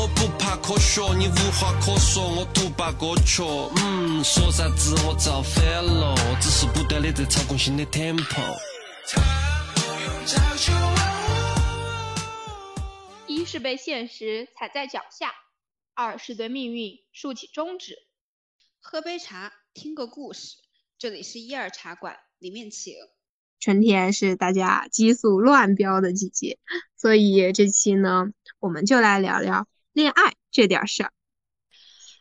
我不怕科学，你无话可说，我独霸歌曲。嗯，说啥子我造反了，只是不断的在操控新的 tempo。一是被现实踩在脚下，二是对命运竖起中指。喝杯茶，听个故事。这里是一二茶馆，里面请。春天是大家激素乱飙的季节，所以这期呢，我们就来聊聊恋爱这点事儿。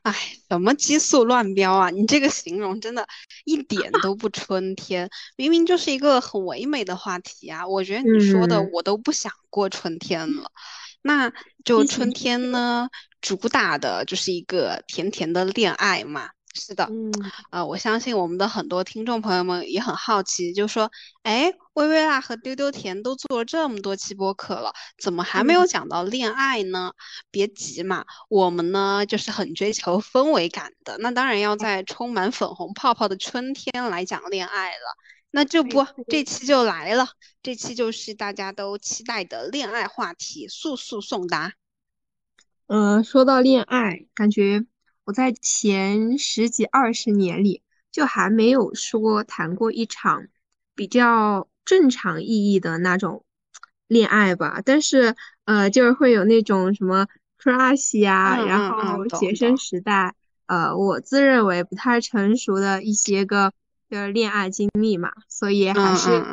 哎，什么激素乱飙啊？你这个形容真的一点都不春天，明明就是一个很唯美的话题啊！我觉得你说的我都不想过春天了。那就春天呢，主打的就是一个甜甜的恋爱嘛。是的，嗯，呃，我相信我们的很多听众朋友们也很好奇，就说，哎，微微辣和丢丢甜都做了这么多期播客了，怎么还没有讲到恋爱呢？别急嘛，我们呢就是很追求氛围感的，那当然要在充满粉红泡泡的春天来讲恋爱了。那这不，这期就来了，这期就是大家都期待的恋爱话题，速速送达。嗯，说到恋爱，感觉。我在前十几二十年里，就还没有说谈过一场比较正常意义的那种恋爱吧。但是，呃，就是会有那种什么 crush 呀，然后学生时代，呃，我自认为不太成熟的一些个就是恋爱经历嘛。所以还是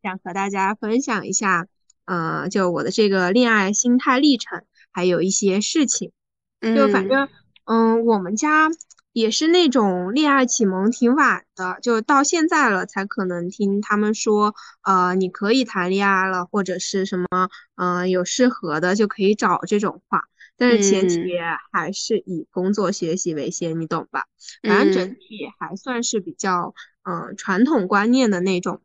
想和大家分享一下，呃，就我的这个恋爱心态历程，还有一些事情，就反正。嗯，我们家也是那种恋爱启蒙挺晚的，就到现在了才可能听他们说，呃，你可以谈恋爱了，或者是什么，嗯，有适合的就可以找这种话。但是前提还是以工作学习为先，你懂吧？反正整体还算是比较，嗯，传统观念的那种。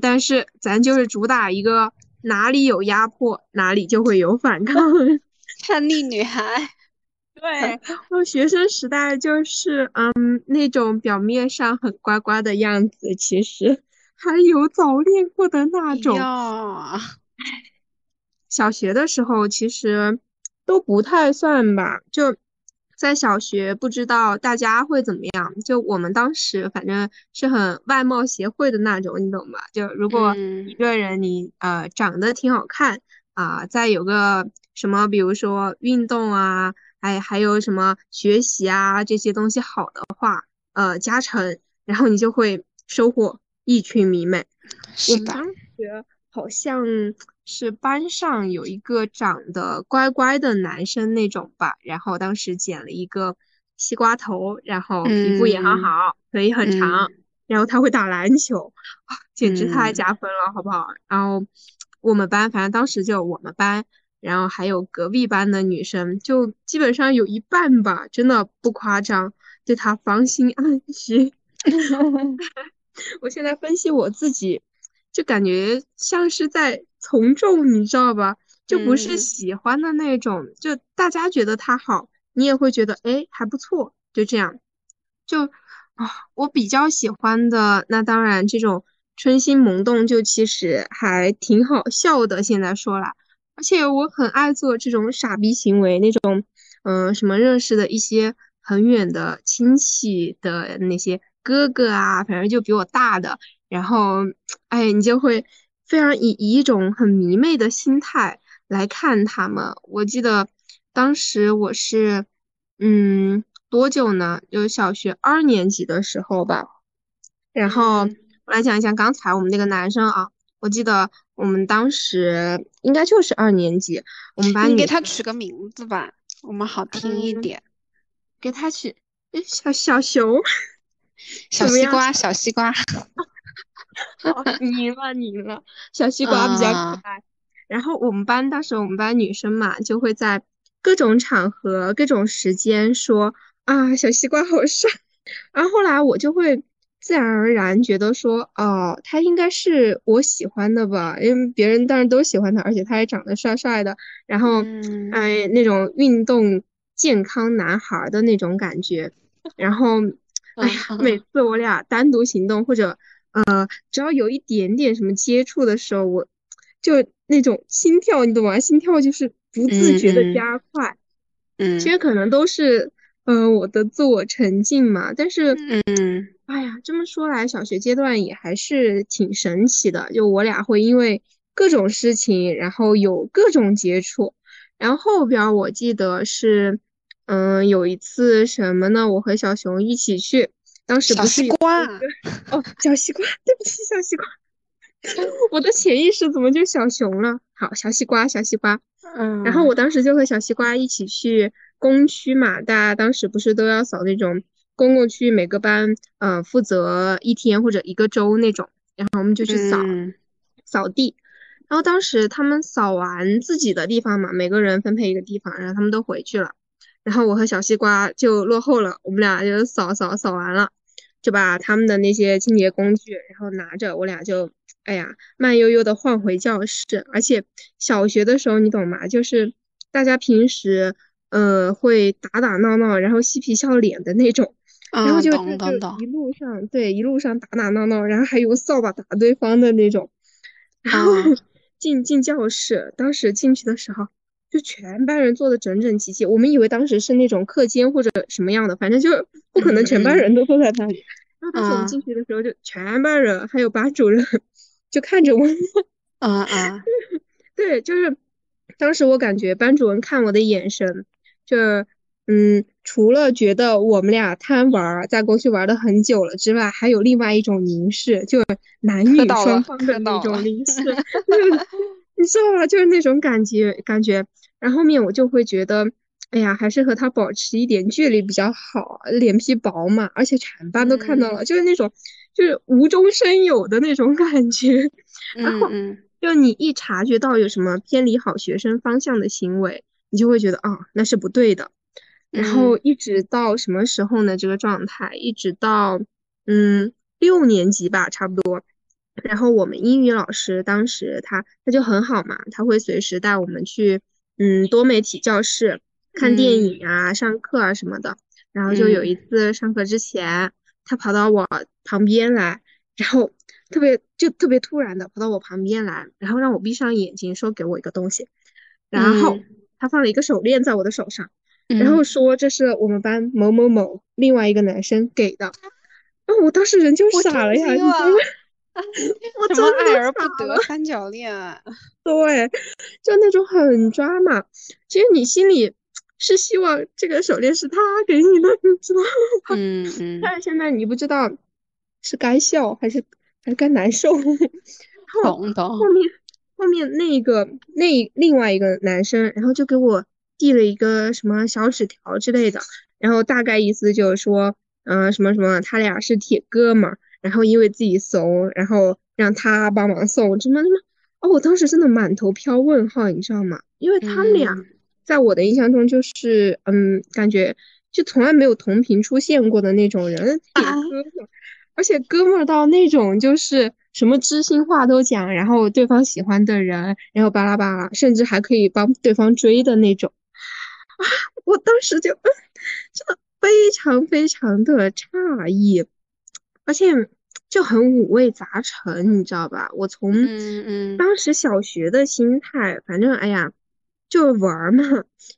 但是咱就是主打一个哪里有压迫，哪里就会有反抗，叛逆女孩。对，我学生时代就是嗯那种表面上很乖乖的样子，其实 还有早恋过的那种。小学的时候其实都不太算吧，就在小学不知道大家会怎么样。就我们当时反正是很外貌协会的那种，你懂吧？就如果一个人你呃长得挺好看啊，再有个什么，比如说运动啊。哎，还有什么学习啊这些东西好的话，呃，加成，然后你就会收获一群迷妹。我们当时好像是班上有一个长得乖乖的男生那种吧，然后当时剪了一个西瓜头，然后皮肤也很好，腿很长，然后他会打篮球，啊，简直太加分了，好不好？然后我们班，反正当时就我们班。然后还有隔壁班的女生，就基本上有一半吧，真的不夸张，对他芳心暗许。我现在分析我自己，就感觉像是在从众，你知道吧？就不是喜欢的那种，就大家觉得他好，你也会觉得哎还不错，就这样。就啊，我比较喜欢的，那当然这种春心萌动，就其实还挺好笑的。现在说来。而且我很爱做这种傻逼行为，那种，嗯，什么认识的一些很远的亲戚的那些哥哥啊，反正就比我大的，然后，哎，你就会非常以以一种很迷妹的心态来看他们。我记得当时我是，嗯，多久呢？就小学二年级的时候吧。然后我来讲一下刚才我们那个男生啊，我记得。我们当时应该就是二年级，我们班你给他取个名字吧，我们好听一点。给他取小小熊，小西瓜，小西瓜。你赢了，你赢了，小西瓜比较可爱。然后我们班当时我们班女生嘛，就会在各种场合、各种时间说啊，小西瓜好帅。然后后来我就会。自然而然觉得说，哦，他应该是我喜欢的吧，因为别人当然都喜欢他，而且他也长得帅帅的，然后，哎，那种运动健康男孩的那种感觉，然后，哎呀，每次我俩单独行动或者，呃，只要有一点点什么接触的时候，我就那种心跳，你懂吗？心跳就是不自觉的加快。嗯。其实可能都是嗯、呃我的自我沉浸嘛，但是嗯哎呀，这么说来，小学阶段也还是挺神奇的。就我俩会因为各种事情，然后有各种接触。然后后边儿我记得是，嗯，有一次什么呢？我和小熊一起去，当时小不是有西瓜那个哦，小西瓜，对不起，小西瓜，我的潜意识怎么就小熊了？好，小西瓜，小西瓜。嗯，然后我当时就和小西瓜一起去工区嘛，大家当时不是都要扫那种公共区，每个班呃负责一天或者一个周那种，然后我们就去扫、嗯扫地。然后当时他们扫完自己的地方嘛，每个人分配一个地方，然后他们都回去了，然后我和小西瓜就落后了，我们俩就扫扫扫完了，就把他们的那些清洁工具，然后拿着，我俩就哎呀慢悠悠的换回教室。而且小学的时候你懂吗？就是大家平时呃会打打闹闹，然后嬉皮笑脸的那种。然后嗯就就一路上对一路上打打闹闹，然后还有扫把打对方的那种，然后啊。进进教室，当时进去的时候，就全班人坐的整整齐齐，我们以为当时是那种课间或者什么样的，反正就不可能全班人都坐在那里。然后当时我们啊。进去的时候，就全班人还有班主任就看着我，啊啊。对，就是当时我感觉班主任看我的眼神，就是嗯，除了觉得我们俩贪玩儿，在过去玩的很久了之外，还有另外一种凝视，就是男女到双方的那种凝视，你知道吗？就是那种感觉感觉。然后后面我就会觉得，哎呀，还是和他保持一点距离比较好，脸皮薄嘛，而且全班都看到了，就是那种就是无中生有的那种感觉。然后就你一察觉到有什么偏离好学生方向的行为，你就会觉得啊、那是不对的。然后嗯一直到什么时候呢？这个状态一直到嗯六年级吧，差不多。然后我们英语老师当时他他就很好嘛，他会随时带我们去嗯多媒体教室看电嗯影啊、上课啊什么的。然后就有一次上课之前，他跑到我旁边来，然后特别就特别突然的跑到我旁边来，然后让我闭上眼睛，说给我一个东西，然后嗯他放了一个手链在我的手上。然后嗯说这是我们班某某某另外一个男生给的，然后我当时人就傻了呀，震惊了你知道吗？我真的爱而不得，三角恋啊？对，就那种很抓马。其实你心里是希望这个手链是他给你的，你知道吗？嗯嗯但是现在你不知道是该笑还是还是该难受。懂懂后面后面那个那另外一个男生，然后就给我递了一个什么小纸条之类的，然后大概意思就是说，嗯、什么什么，他俩是铁哥们儿，然后因为自己怂，然后让他帮忙送，什么什么。哦，我当时真的满头飘问号，你知道吗？因为他们俩嗯在我的印象中就是，嗯，感觉就从来没有同频出现过的那种人，铁啊哥们儿。而且哥们儿到那种就是什么知心话都讲，然后对方喜欢的人，然后巴拉巴拉，甚至还可以帮对方追的那种。啊，我当时就，嗯，真的非常非常的诧异，而且就很五味杂陈，你知道吧？我从当时小学的心态，反正哎呀，就玩儿嘛，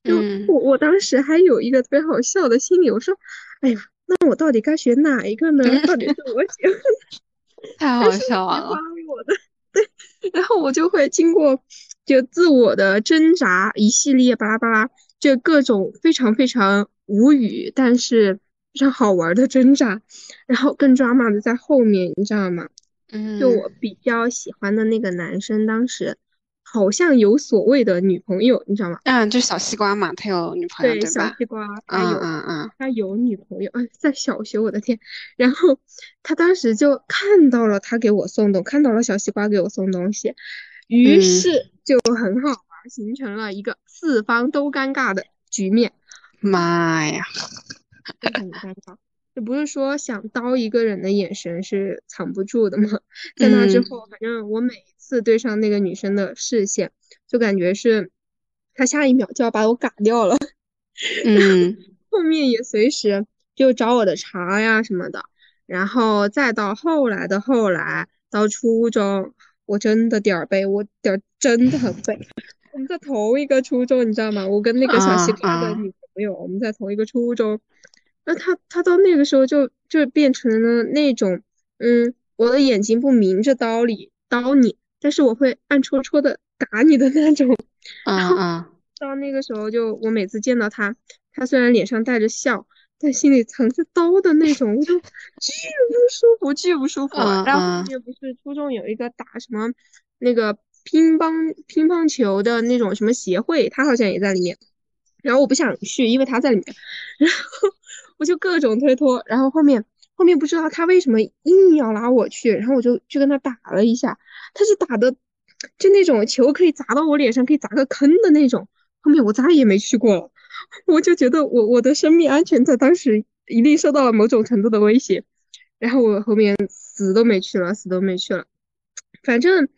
就嗯我我当时还有一个特别好笑的心理，我说，哎呀，那我到底该选哪一个呢？到底是我喜欢 太好笑了。我的？对，然后我就会经过就自我的挣扎，一系列巴拉巴拉，就各种非常非常无语，但是非常好玩儿的挣扎，然后更抓马的在后面，你知道吗？嗯就嗯我比较喜欢的那个男生，当时好像有所谓的女朋友，你知道吗？嗯，就小西瓜嘛，他有女朋友对？小西瓜他嗯有嗯嗯他有女朋友，哎，在小学，我的天！然后他当时就看到了他给我送东，看到了小西瓜给我送东西，于嗯是就很好形成了一个四方都尴尬的局面，妈呀！非常的尴尬。这不是说想刀一个人的眼神是藏不住的吗？在那之嗯后，反正我每一次对上那个女生的视线，就感觉是她下一秒就要把我嘎掉了。嗯后面也随时就找我的茬呀什么的，然后再到后来的后来，到初中，我真的点儿背，我点儿真的很背。我们在同一个初中，你知道吗？我跟那个小西瓜的女朋友，我们在同一个初中。那他他到那个时候就就变成了那种，嗯，我的眼睛不明着刀里刀你，但是我会暗戳戳的打你的那种。啊啊。到那个时候，就我每次见到他，他虽然脸上带着笑，但心里藏着刀的那种，我就巨不舒服，巨不舒服。然后后面不是初中有一个打什么那个乒乓乒乓球的那种什么协会，他好像也在里面。然后我不想去，因为他在里面。然后我就各种推脱。然后后面后面不知道他为什么硬要拉我去，然后我就去跟他打了一下。他是打的就那种球可以砸到我脸上，可以砸个坑的那种。后面我再也没去过了，我就觉得我我的生命安全在当时一定受到了某种程度的威胁，然后我后面死都没去了，死都没去了。反正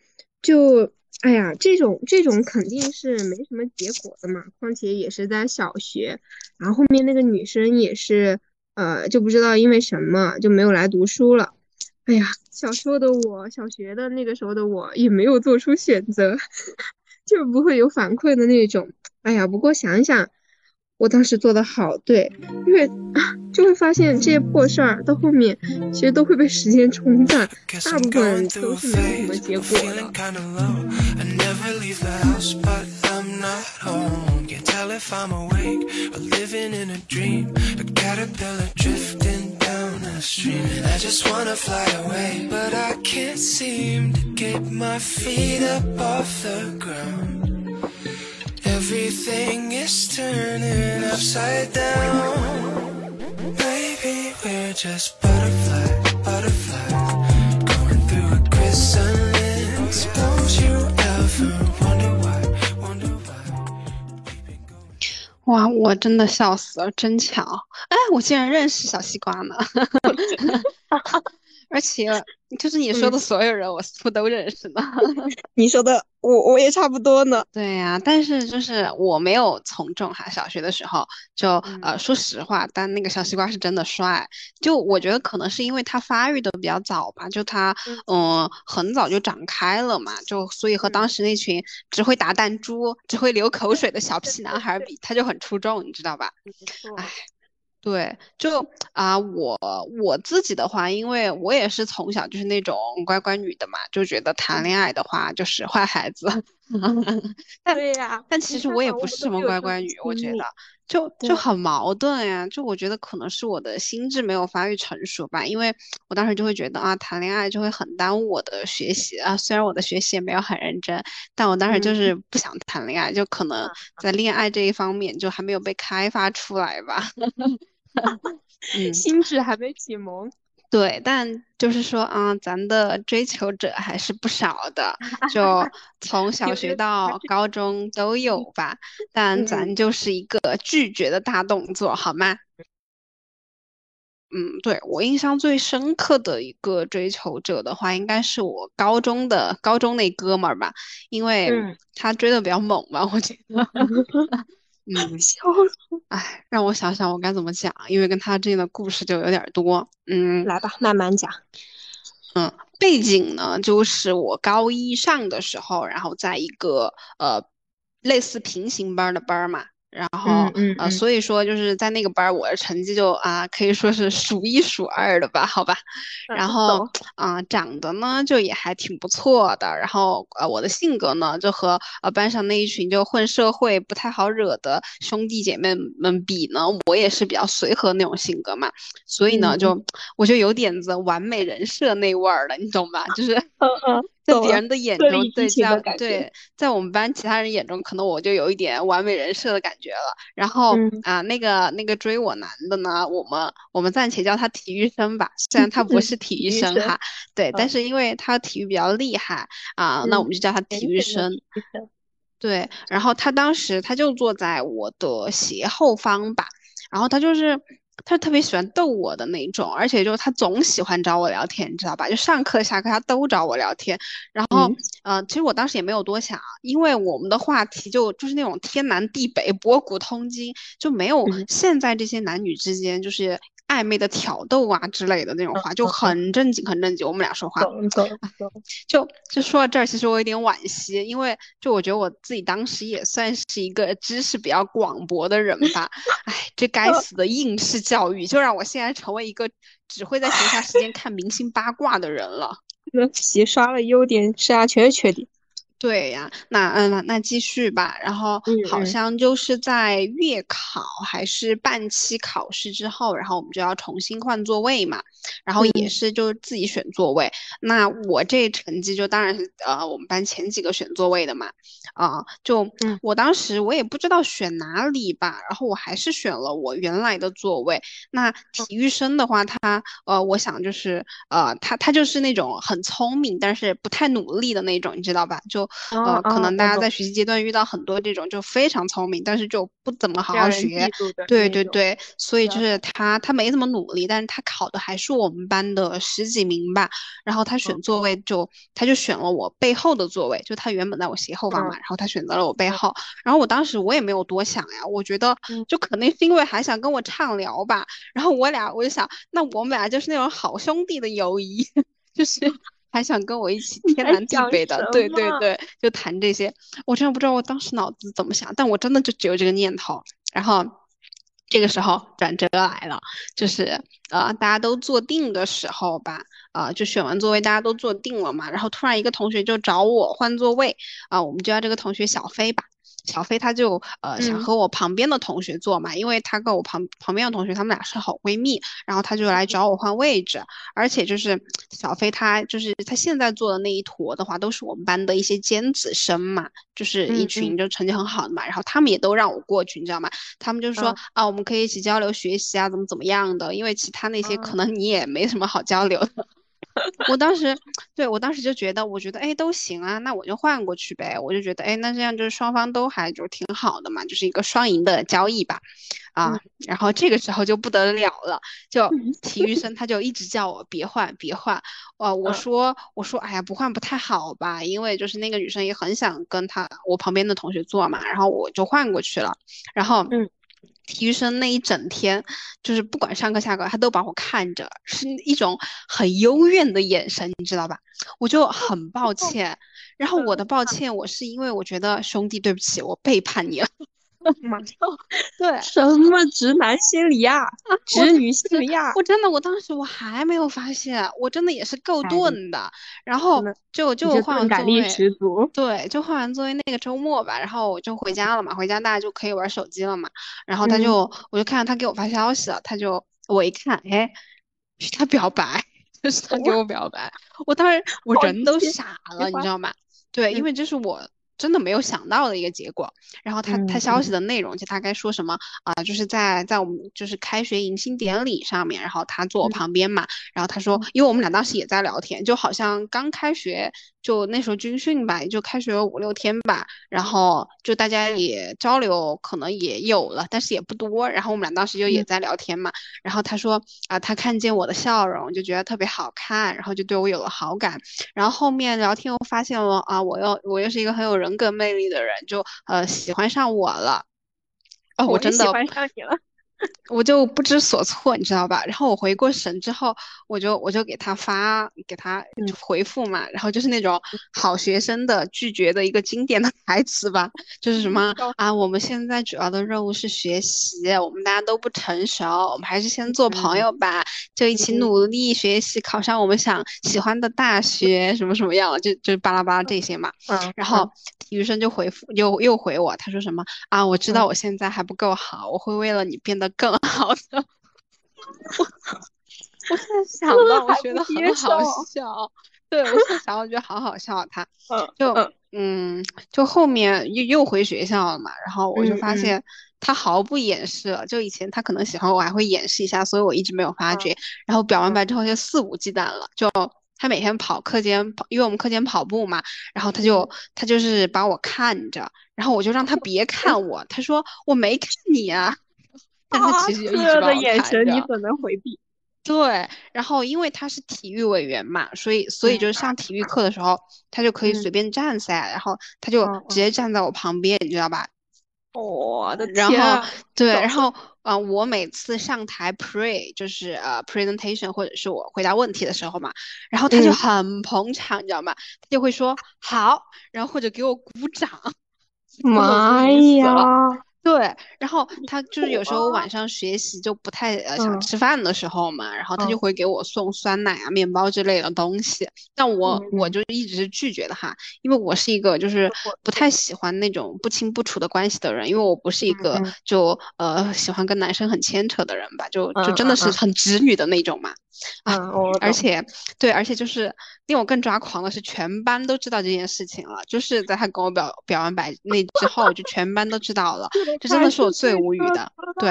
就哎呀，这种这种肯定是没什么结果的嘛。况且也是在小学，然后后面那个女生也是呃就不知道因为什么就没有来读书了。哎呀，小时候的我，小学的那个时候的我也没有做出选择，就不会有反馈的那种。哎呀，不过想想，我当时做的好对，因为就会发现这些破事儿到后面其实都会被时间冲淡，大部分都是没有什么结果的。Everything is turning upside down. Maybe we're just butterflies, butterflies, going through a chrysalis. Don't you ever wonder why, wonder why? keeping going. 哇，我真的笑死了，真巧！哎，我竟然认识小西瓜呢。而且就是你说的所有人，我似乎都认识呢。你说的，我我也差不多呢。对呀，但是就是我没有从众哈。小学的时候就呃，说实话，但那个小西瓜是真的帅。就我觉得可能是因为他发育的比较早吧，就他嗯很早就长开了嘛，就所以和当时那群只会打弹珠、只会流口水的小屁男孩比，他就很出众，你知道吧？哎。对，就啊，我我自己的话，因为我也是从小就是那种乖乖女的嘛，就觉得谈恋爱的话就是坏孩子。对呀，但其实我也不是什么乖乖女，我觉得就就很矛盾呀。就我觉得可能是我的心智没有发育成熟吧，因为我当时就会觉得啊，谈恋爱就会很耽误我的学习啊。虽然我的学习也没有很认真，但我当时就是不想谈恋爱，就可能在恋爱这一方面就还没有被开发出来吧。心智还没启蒙，对，但就是说啊，咱的追求者还是不少的，就 从小学到高中都有吧。但咱就是一个拒绝的大动作，好吗？嗯，对我印象最深刻的一个追求者的话，应该是我高中的高中那哥们儿吧，因为他追的比较猛吧，我觉得。嗯，笑死！哎，让我想想我该怎么讲，因为跟他之间的故事就有点多。嗯，来吧，慢慢讲。嗯，背景呢，就是我高一上的时候，然后在一个呃类似平行班的班嘛。然后，呃，所以说就是在那个班，我的成绩就啊，可以说是数一数二的吧，好吧。然后，啊，长得呢就也还挺不错的。然后，呃，我的性格呢就和呃班上那一群就混社会不太好惹的兄弟姐妹们比呢，我也是比较随和那种性格嘛。所以呢，就我就有点子完美人设那味儿了，你懂吧？就是。在别人的眼中，对在对在我们班其他人眼中，可能我就有一点完美人设的感觉了。然后啊，那个那个追我男的呢，我们我们暂且叫他体育生吧，虽然他不是体育 生哈，对，但是因为他体育比较厉害啊，那我们就叫他体育生。对，然后他当时他就坐在我的斜后方吧，然后他就是。他特别喜欢逗我的那种，而且就是他总喜欢找我聊天，你知道吧？就上课下课他都找我聊天。然后，呃，其实我当时也没有多想，因为我们的话题就就是那种天南地北、博古通今，就没有现在这些男女之间就是。暧昧的挑逗啊之类的那种话，就很正经很正经。我们俩说话，懂懂懂。就就说到这儿，其实我有点惋惜，因为就我觉得我自己当时也算是一个知识比较广博的人吧。哎，这该死的应试教育，就让我现在成为一个只会在闲暇时间看明星八卦的人了。那洗刷了优点，剩下全是缺点。对呀，那嗯那那继续吧。然后好像就是在月考还是半期考试之后，然后我们就要重新换座位嘛。然后也是就自己选座位。那我这成绩就当然是呃我们班前几个选座位的嘛。啊，就我当时我也不知道选哪里吧，然后我还是选了我原来的座位。那体育生的话，他呃我想就是呃他他就是那种很聪明，但是不太努力的那种，你知道吧？就呃，可能大家在学习阶段遇到很多这种就非常聪明，但是就不怎么好好学，对对对，所以就是他他没怎么努力，但是他考的还是我们班的十几名吧。然后他选座位就他就选了我背后的座位，就他原本在我斜后方嘛，然后他选择了我背后。然后我当时我也没有多想呀，我觉得就可能是因为还想跟我畅聊吧。然后我俩我就想，那我们俩就是那种好兄弟的友谊，就是。还想跟我一起天南地北的，对对对，就谈这些。我真的不知道我当时脑子怎么想，但我真的就只有这个念头。然后这个时候转折来了，就是呃大家都坐定的时候吧，呃就选完座位大家都坐定了嘛，然后突然一个同学就找我换座位啊，我们就叫这个同学小飞吧。小飞他就呃想和我旁边的同学坐嘛，因为他跟我旁旁边的同学他们俩是好闺蜜，然后他就来找我换位置，而且就是小飞他就是他现在坐的那一坨的话，都是我们班的一些尖子生嘛，就是一群就成绩很好的嘛，然后他们也都让我过去，你知道吗？他们就说啊，我们可以一起交流学习啊，怎么怎么样的，因为其他那些可能你也没什么好交流的。我当时，对我当时就觉得，我觉得哎都行啊，那我就换过去呗。我就觉得哎，那这样就是双方都还就挺好的嘛，就是一个双赢的交易吧，啊。然后这个时候就不得了了，就体育生他就一直叫我别换别换，呃，我说我说哎呀不换不太好吧，因为就是那个女生也很想跟他我旁边的同学坐嘛，然后我就换过去了，然后嗯。体育生那一整天，就是不管上课下课，他都把我看着，是一种很幽怨的眼神，你知道吧？我就很抱歉，然后我的抱歉，我是因为我觉得兄弟，对不起，我背叛你了。马上，对，什么直男心理呀，直女心理呀？我真的，我当时我还没有发现，我真的也是够钝的。然后就就换完座位，对，就换完座位那个周末吧，然后我就回家了嘛，回家大家就可以玩手机了嘛。然后他就，我就看到他给我发消息了，他就我一看，哎，是他表白，就是他给我表白。我当时我人都傻了，你知道吗？对，因为这是我。真的没有想到的一个结果，然后他他消息的内容就大概说什么啊，就是在在我们就是开学迎新典礼上面，然后他坐我旁边嘛，然后他说，因为我们俩当时也在聊天，就好像刚开学。就那时候军训吧，也就开学五六天吧，然后就大家也交流，可能也有了，但是也不多。然后我们俩当时就也在聊天嘛，然后他说啊，他看见我的笑容就觉得特别好看，然后就对我有了好感。然后后面聊天又发现了啊，我又我又是一个很有人格魅力的人，就呃喜欢上我了。哦，我真的喜欢上你了。我就不知所措，你知道吧？然后我回过神之后，我就我就给他发给他回复嘛，然后就是那种好学生的拒绝的一个经典的台词吧，就是什么啊，我们现在主要的任务是学习，我们大家都不成熟，我们还是先做朋友吧，就一起努力学习，考上我们想喜欢的大学，什么什么样，就就巴拉巴拉这些嘛。嗯。然后体育生就回复又又回我，他说什么啊？我知道我现在还不够好，我会为了你变得。更好的，我 我现在想到，我觉得很好笑。对我现在想，我觉得好好笑。他 就嗯，就后面又又回学校了嘛，然后我就发现他毫不掩饰了。就以前他可能喜欢我，还会掩饰一下，所以我一直没有发觉。然后表完白之后就肆无忌惮了。就他每天跑课间跑，因为我们课间跑步嘛，然后他就他就是把我看着，然后我就让他别看 我，他说我没看你啊。但他其实一直 的眼神，你怎能回避？对，然后因为他是体育委员嘛，所以所以就是上体育课的时候，他就可以随便站噻，然后他就直接站在我旁边，你知道吧？我的然后！对，然后呃，我每次上台 pre 就是呃 presentation 或者是我回答问题的时候嘛，然后他就嗯很捧场，你知道吗？他就会说好，然后或者给我鼓掌，妈呀！对，然后他就是有时候晚上学习就不太呃想嗯。吃饭的时候嘛，然后他就嗯。会给我送酸奶啊、面包之类的东西，但我我。嗯就一直是拒绝的哈，因为我是一个就是不太喜欢那种不清不楚的关系的人，因为我不是一个就呃喜欢跟男生很牵扯的人吧，就就嗯真的是很直女的那种嘛。啊而。且，对，而且就是令我更抓狂的是，全班都知道这件事情了。就是在他跟我表表完白那之后，就全班都知道了。这真的是我最无语的。对，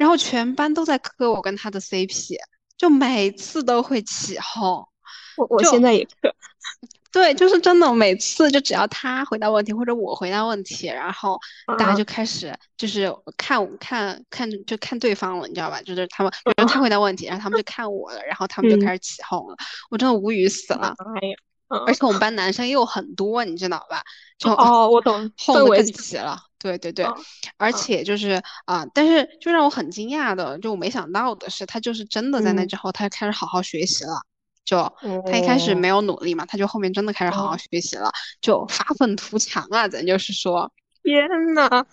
然后全班都在磕我跟他的 CP，就每次都会起哄。我我现在也磕。对，就是真的，每次就只要他回答问题或者我回答问题，然后大家嗯就开始就是看看看就看对方了，你知道吧？就是他们，比如他回答问题，然后他们就看我了，然后他们就嗯开始起哄了，我真的无语死了。哎呀，嗯而且我们班男生又很多，你知道吧？就哦，我懂，哄得更氛围起了。对对对，嗯而嗯且就是啊、但是就让我很惊讶的，就我没想到的是，他就是真的在那嗯之后，他开始好好学习了。就他一开始没哦有努力嘛，他就后面真的开始好好哦学习了，就发愤图强啊，咱就是说。天呐，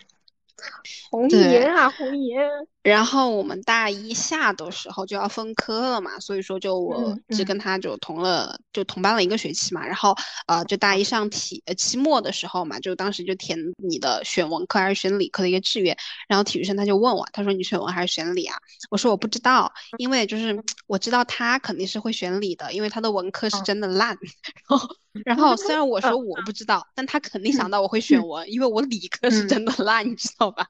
红颜啊，红颜！然后我们大一下的时候就要分科了嘛，所以说就我只跟他就同了就同班了一个学期嘛。然后呃，就大一上体呃期末的时候嘛，就当时就填你的选文科还是选理科的一个志愿。然后体育生他就问我，他说你选文还是选理啊？我说我不知道，因为就是我知道他肯定是会选理的，因为他的文科是嗯真的烂。然后然后虽然我说我不知道，但他肯定想到我会选文，因为我理科是嗯真的烂，你知道吧？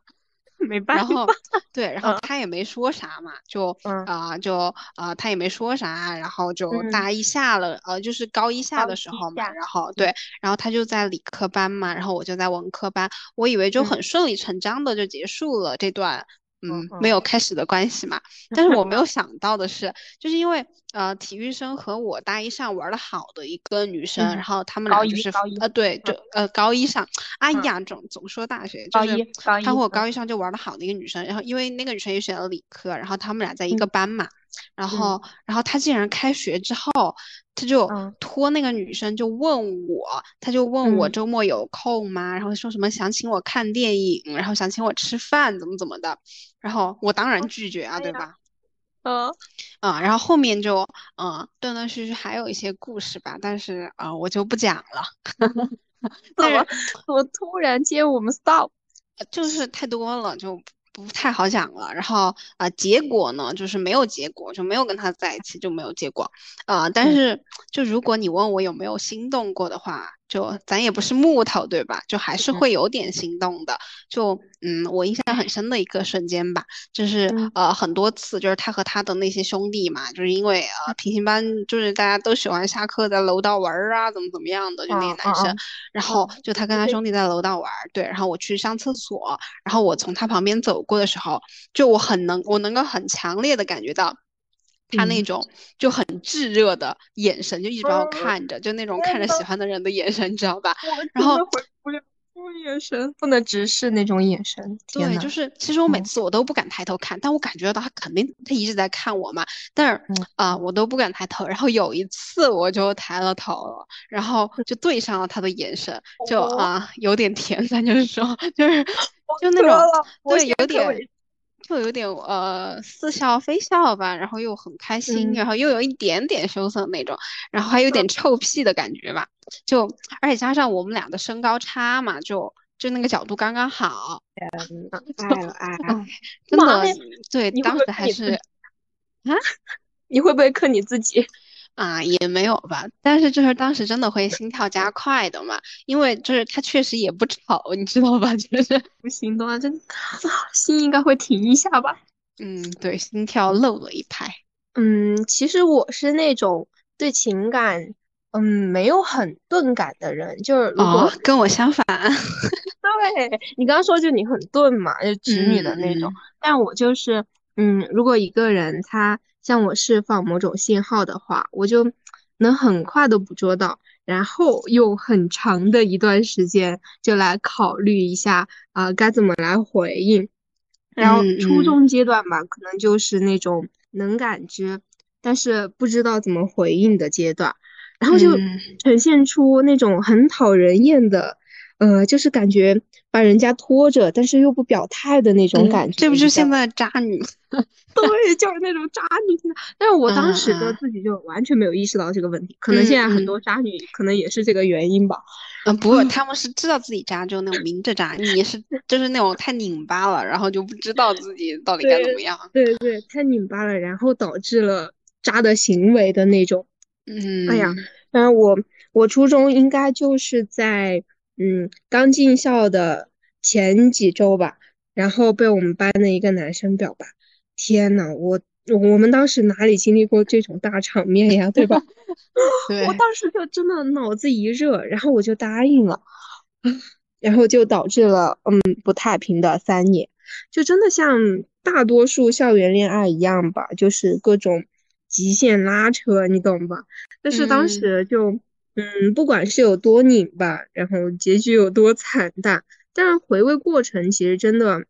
没办然后，对，然后嗯。他也没说啥嘛，就嗯。啊、就啊、他也没说啥，然后就嗯。大一下了，呃，就是高一下的时候嘛，然后对，然后他就在理科班嘛，然后我就在文科班，我以为就嗯。很顺理成章的就结束了这段。嗯，嗯没有。开始的关系嘛，但是我没有想到的是，就是因为呃，体育生和我大一上玩的好的一个女生，嗯然后他们高俩就是呃，对，就呃高一上，哎嗯呀，总总说大学，就是高一她和我嗯高一。上就玩的好的一个女生，然后因为那个女生也选了理科，然后他们俩在一个嗯班嘛，然嗯后然后他竟然开学之后，他就嗯托那个女生就问我，他就问我嗯周末有空吗？然后说什么想请我看电影，然后想请我吃饭，怎么怎么的，然后我当然拒绝啊，对呀吧？嗯啊、然后后面就嗯断断续续还有一些故事吧，但是啊、呃我就不讲了。但是怎么怎么突然间我们 stop？就是太多了，就不太好讲了。然后啊、呃结果呢，就是没有结果，就没有跟他在一起，就没有结果。啊、但嗯是就如果你问我有没有心动过的话，就咱也不是木头，对吧？就还是嗯会有点心动的。就嗯，我印象很深的一个瞬间吧，就是嗯呃很多次，就是他和他的那些兄弟嘛，就是因为呃平行班，就是大家都喜欢下课在楼道玩儿啊，怎么怎么样的，就那些嗯男生。嗯然后就他跟他兄弟在楼道玩儿，对，然后我去上厕所，然后我从他旁边走过的时候，就我很能，我能够很强烈的感觉到。他那嗯种就很炙热的眼神，就一直把我嗯看着，就那种看着喜欢的人的眼神，你知道吧？然后眼神，不能直视那种眼神。对，就是其实我每嗯次我都不敢抬头看，但我感觉到他肯定他一直在看我嘛，但是嗯啊、我都不敢抬头。然后有一次我就抬了头了，然后就对上了他的眼神，就哦啊、有点甜，咱就是说，就是就那种对，有点就有点呃似笑非笑吧，然后又很开心，嗯然后又有一点点羞涩那种，然后还有点臭屁的感觉吧，就而且加上我们俩的身高差嘛，就就那个角度刚刚好，爱了爱了。真的，对，当时还是啊 你会不会克你自己？啊也没有吧，但是就是当时真的会心跳加快的嘛，因为就是他确实也不吵，你知道吧？就是不行的话，真啊，心应该会停一下吧。嗯，对，心跳漏了一拍。嗯，其实我是那种对情感，嗯，没有很钝感的人。就是如果哦，跟我相反。对你刚刚说，就你很钝嘛，就直女的那种。嗯但我就是，嗯，如果一个人他向我释放某种信号的话，我就能很快的捕捉到。然后用很长的一段时间就来考虑一下啊该怎么来回应。然后初中阶段吧，可能就是那种能感知，但是不知道怎么回应的阶段，然后就呈现出那种很讨人厌的。呃，就是感觉把人家拖着，但是又不表态的那种感觉，这不就现在渣女？对，就是那种渣女。但是我当时的自己就完全没有意识到这个问题，可能现在很多渣女可能也是这个原因吧。嗯，不，他们是知道自己渣，就那种明着渣。你是就是那种太拧巴了，然后就不知道自己到底该怎么样。对对，太拧巴了，然后导致了渣的行为的那种。嗯，哎呀，当然我我初中应该就是在。嗯，刚进校的前几周吧，然后被我们班的一个男生表白。天呐，我我们当时哪里经历过这种大场面呀，对吧？我当时就真的脑子一热，然后我就答应了，然后就导致了嗯不太平的三年，就真的像大多数校园恋爱一样吧，就是各种极限拉扯，你懂吧？但是当时就。嗯，不管是有多拧巴，然后结局有多惨淡，但是回味过程其实真的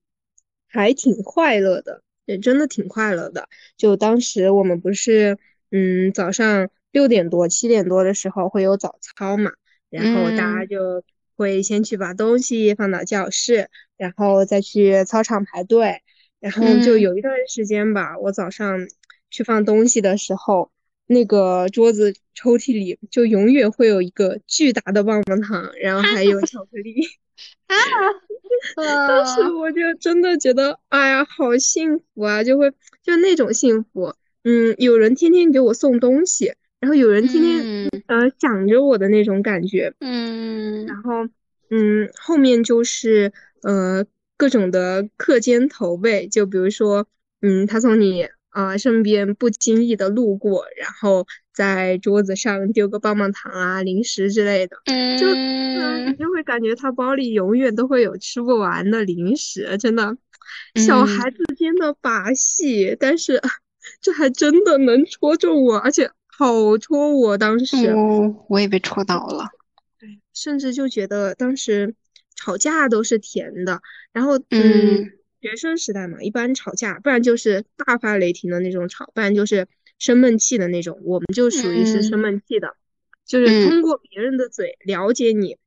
还挺快乐的，也真的挺快乐的。就当时我们不是，嗯，早上六点多、七点多的时候会有早操嘛，然后大家就会先去把东西放到教室，然后再去操场排队，然后就有一段时间吧，我早上去放东西的时候。那个桌子抽屉里就永远会有一个巨大的棒棒糖，然后还有巧克力 啊！当时我就真的觉得，哎呀，好幸福啊！就会就那种幸福，嗯，有人天天给我送东西，然后有人天天呃想着我的那种感觉，嗯，然后嗯，后面就是呃各种的课间投喂，就比如说嗯，他从你。啊，身边不经意的路过，然后在桌子上丢个棒棒糖啊、零食之类的，就你就会感觉他包里永远都会有吃不完的零食，真的，小孩子间的把戏，但是这还真的能戳中我，而且好戳我，当时我也被戳到了，对，甚至就觉得当时吵架都是甜的，然后嗯。学生时代嘛，一般吵架，不然就是大发雷霆的那种吵，不然就是生闷气的那种。我们就属于是生闷气的，就是通过别人的嘴了解你。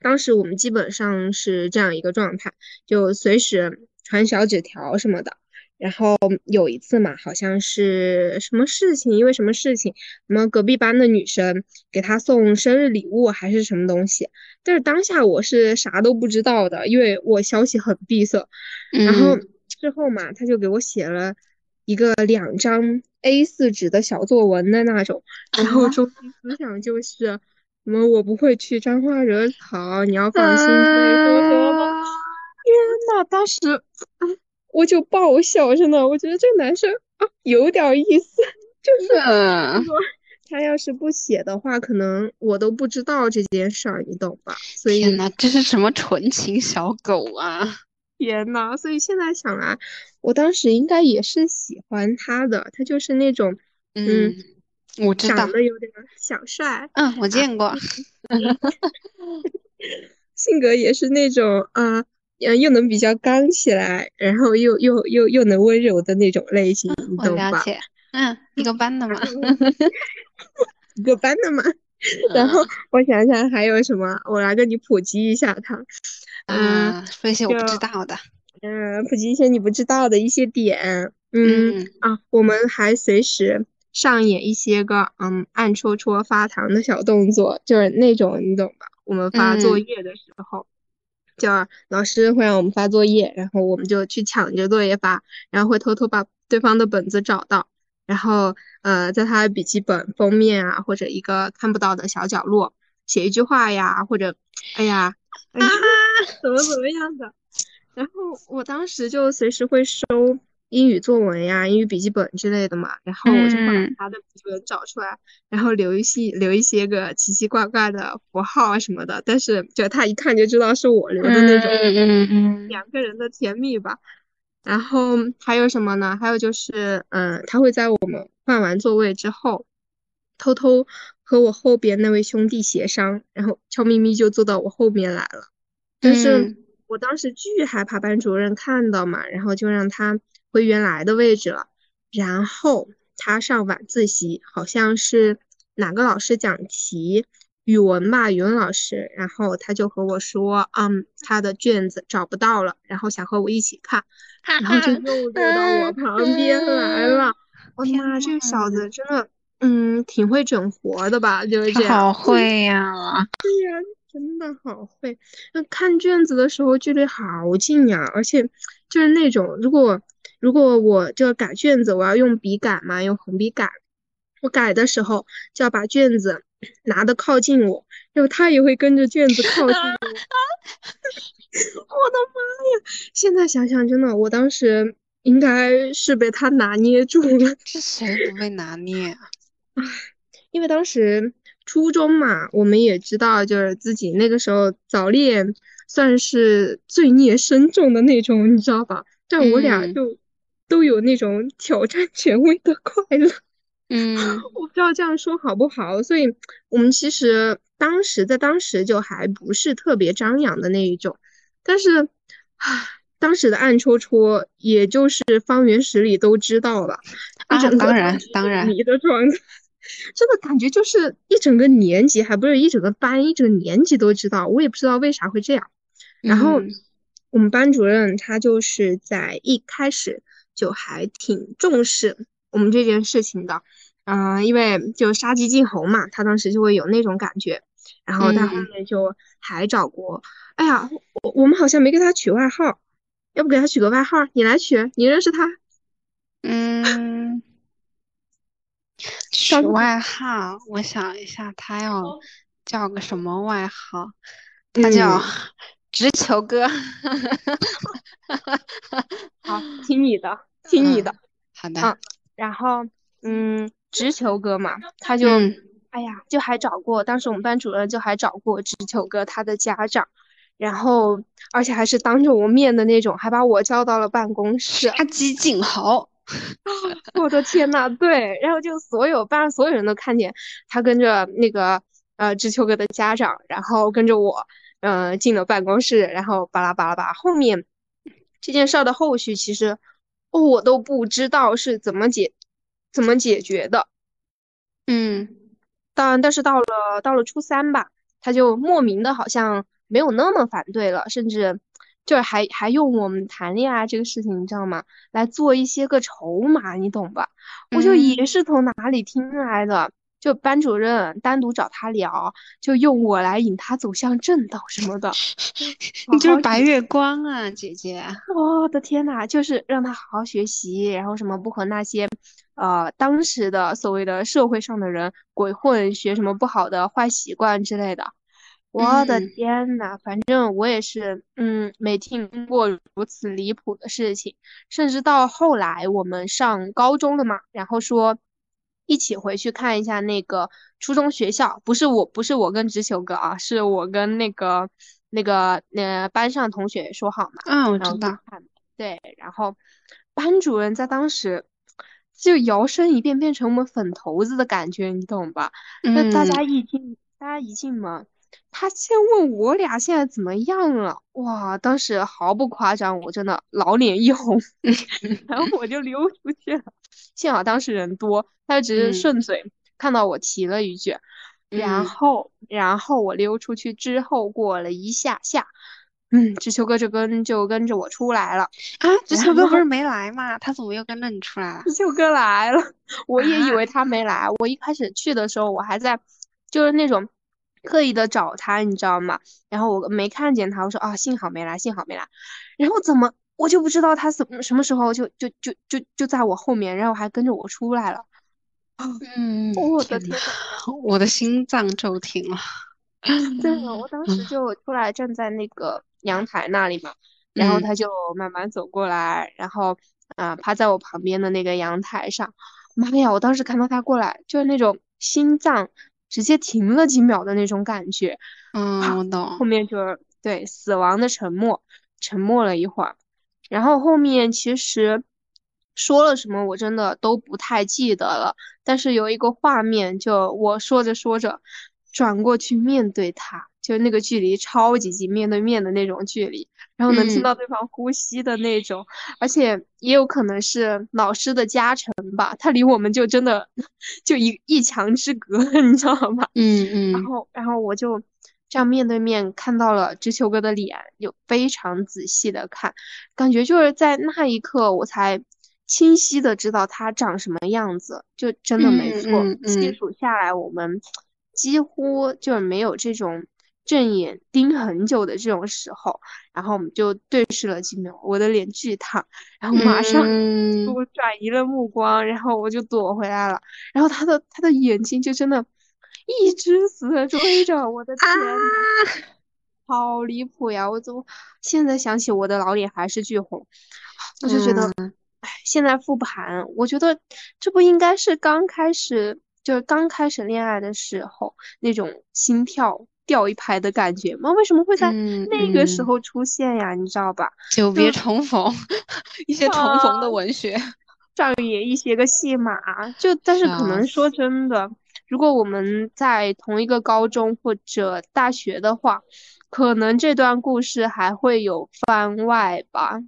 当时我们基本上是这样一个状态，就随时传小纸条什么的。然后有一次嘛，好像是什么事情，因为什么事情，什么隔壁班的女生给他送生日礼物还是什么东西，但是当下我是啥都不知道的，因为我消息很闭塞。然后之后嘛，他就给我写了一个两张 A 四纸的小作文的那种，然后中心思想就是什么我不会去沾花惹草，你要放心。天呐，当时我就爆笑，真的，我觉得这个男生啊有点意思，就是他要是不写的话，可能我都不知道这件事儿，你懂吧？所以天呐，这是什么纯情小狗啊！天呐，所以现在想来，我当时应该也是喜欢他的，他就是那种，嗯，我知道，长得有点小帅，嗯，我见过，性格也是那种，嗯。嗯，又能比较刚起来，然后又又又又能温柔的那种类型，你懂吧？嗯，一个班的嘛，一个班的嘛。然后我想想还有什么，我来跟你普及一下它。嗯，说一些我不知道的。嗯，普及一些你不知道的一些点。嗯啊，我们还随时上演一些个嗯暗戳戳发糖的小动作，就是那种你懂吧？我们发作业的时候。就老师会让我们发作业，然后我们就去抢着作业发，然后会偷偷把对方的本子找到，然后呃，在他的笔记本封面啊，或者一个看不到的小角落写一句话呀，或者哎呀，啊，怎么怎么样的，然后我当时就随时会收。英语作文呀，英语笔记本之类的嘛，然后我就把他的笔记本找出来，然后留一些留一些个奇奇怪怪的符号啊什么的，但是就他一看就知道是我留的那种，嗯嗯两个人的甜蜜吧。然后还有什么呢？还有就是，嗯，他会在我们换完座位之后，偷偷和我后边那位兄弟协商，然后悄咪咪就坐到我后面来了。但是嗯我当时巨害怕班主任看到嘛，然后就让他回原来的位置了。然后他上晚自习，好像是哪个老师讲题，语文吧，语文老师，然后他就和我说，嗯，他的卷子找不到了，然后想和我一起看，然后就又 走到我旁边来了。我的天妈，这个小子真的，嗯，挺会整活的吧？就是这样。好会呀、对呀，真的好会。那看卷子的时候距离好近呀，而且就是那种，如果如果我这改卷子，我要用笔改嘛，用红笔改，我改的时候就要把卷子 拿的靠近我，然后他也会跟着卷子靠近我。我的妈呀！现在想想，真的，我当时应该是被他拿捏住了。这谁不被拿捏啊？因为当时初中嘛，我们也知道，就是自己那个时候早恋算是罪孽深重的那种，你知道吧？但我俩嗯就都有那种挑战权威的快乐。嗯我不知道这样说好不好，所以我们其实当时在当时就还不是特别张扬的那一种，但是，唉，当时的暗戳戳，也就是方圆十里都知道了，一啊当然当然你的状态，真的感觉就是一整个年级，还不是一整个班，一整个年级都知道，我也不知道为啥会这样。然后嗯。我们班主任他就是在一开始就还挺重视我们这件事情的，嗯、因为就杀鸡儆猴嘛，他当时就会有那种感觉，然后他后嗯。面就还找过，哎呀，我我们好像没给他取外号，要不给他取个外号？你来取，你认识他？嗯，取外号，我想一下，他要叫个什么外号？他叫嗯直球哥。好，听你的，听你的。好的，啊然后，嗯，直球哥嘛，他就，嗯哎呀，就还找过，当时我们班主任就还找过直球哥他的家长，然后，而且还是当着我面的那种，还把我叫到了办公室。杀鸡儆猴。我的天呐，对，然后就所有班上所有人都看见他跟着那个呃知秋哥的家长，然后跟着我，嗯、进了办公室，然后巴拉巴拉巴拉。后面这件事儿的后续，其实我都不知道是怎么解怎么解决的。嗯但但是到了到了初三吧，他就莫名的好像没有那么反对了，甚至就是还还用我们谈恋爱这个事情，你知道吗？来做一些个筹码，你懂吧？我就嗯也是从哪里听来的，就班主任单独找他聊，就用我来引他走向正道什么的。你就是白月光啊，姐姐。我的天呐，就是让他好好学习，然后什么不和那些呃当时的所谓的社会上的人鬼混，学什么不好的坏习惯之类的。我的嗯天呐，反正我也是，嗯，没听过如此离谱的事情。甚至到后来我们上高中了嘛，然后说一起回去看一下那个初中学校，不是我，不是我跟直球哥啊，是我跟那个那个呃班上同学说好嘛。啊，我知道。对，然后班主任在当时就摇身一变变成我们粉头子的感觉，你懂吧？那大家嗯一进，大家一进门，他先问我俩现在怎么样了，哇，当时毫不夸张，我真的老脸一红，然后我就溜出去了。幸好当时人多，他就只嗯是顺嘴看到我提了一句，然嗯后然后我溜出去之后，过了一下下，嗯，知秋哥就跟就跟着我出来了。啊，直然球哥不是没来吗？他怎么又跟着你出来了？知秋哥来了，我也以啊为他没来。我一开始去的时候，我还在就是那种刻意的找他，你知道吗？然后我没看见他，我说啊，幸好没来，幸好没来。然后怎么我就不知道他什什么时候就就就就就在我后面，然后还跟着我出来了。嗯，我的天，天！我的心脏骤停了。对了，我当时嗯就出来站在那个阳台那里嘛，然后嗯他就慢慢走过来，然后啊、趴在我旁边的那个阳台上。妈呀！我当时看到他过来，就是那种心脏直接停了几秒的那种感觉。嗯，我后。面就是对死亡的沉默，沉默了一会儿，然后后面其实说了什么我真的都不太记得了。但是有一个画面，就我说着说着，转过去面对他，就那个距离超级近，面对面的那种距离，然后能听到对方呼吸的那种，而且也有可能是老师的加成吧，他离我们就真的就一一墙之隔，你知道吗？嗯嗯。然后然后我就。这样面对面看到了知秋哥的脸，有非常仔细的看，感觉就是在那一刻我才清晰的知道他长什么样子，就真的没错。细数下来，我们几乎就是没有这种正眼盯很久的这种时候，然后我们就对视了几秒，我的脸巨烫，然后马上我转移了目光，然后我就躲回来了，然后他的他的眼睛就真的。一直死追着，我的天呐，好离谱呀！我怎么现在想起我的老脸还是巨红？我就觉得，哎，现在复盘，我觉得这不应该是刚开始，就是刚开始恋爱的时候那种心跳掉一排的感觉吗？为什么会在那个时候出现呀？你知道吧？久别重逢，一些重逢的文学，上演一些个戏码，就但是可能说真的。如果我们在同一个高中或者大学的话，可能这段故事还会有番外吧。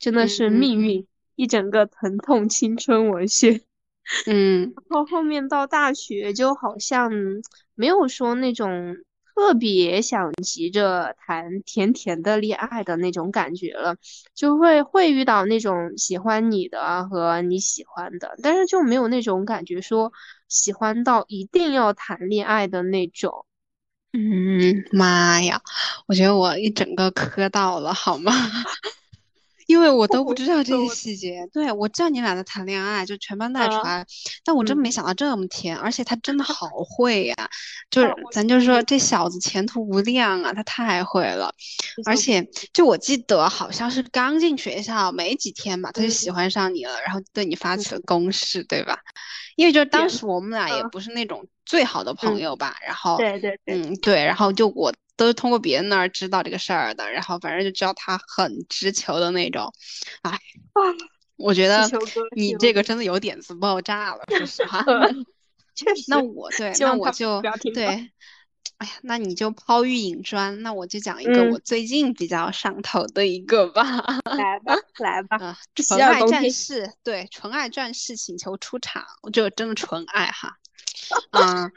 真的是命运，一整个疼痛青春文学。嗯，然后后面到大学就好像没有说那种。特别想急着谈甜甜的恋爱的那种感觉了，就会会遇到那种喜欢你的和你喜欢的，但是就没有那种感觉说喜欢到一定要谈恋爱的那种。嗯，妈呀，我觉得我一整个磕到了，好吗？因为我都不知道这些细节，对我知道你俩在谈恋爱，就全班带出来，但我真没想到这么甜，而且他真的好会呀，就是咱就说这小子前途无量啊，他太会了，而且就我记得好像是刚进学校没几天吧，他就喜欢上你了，然后对你发起了攻势，对吧？因为就是当时我们俩也不是那种最好的朋友吧，然后对对对，嗯对，然后就我。都是通过别人那儿知道这个事儿的，然后反正就知道他很直球的那种，哎，我觉得你这个真的有点子爆炸了，说实话。确实。那我对，那我就对，哎呀，那你就抛玉引砖，那我就讲一个我最近比较上头的一个吧。来吧，来吧。啊，纯爱战士，对，纯爱战士请求出场，就真的纯爱哈。嗯，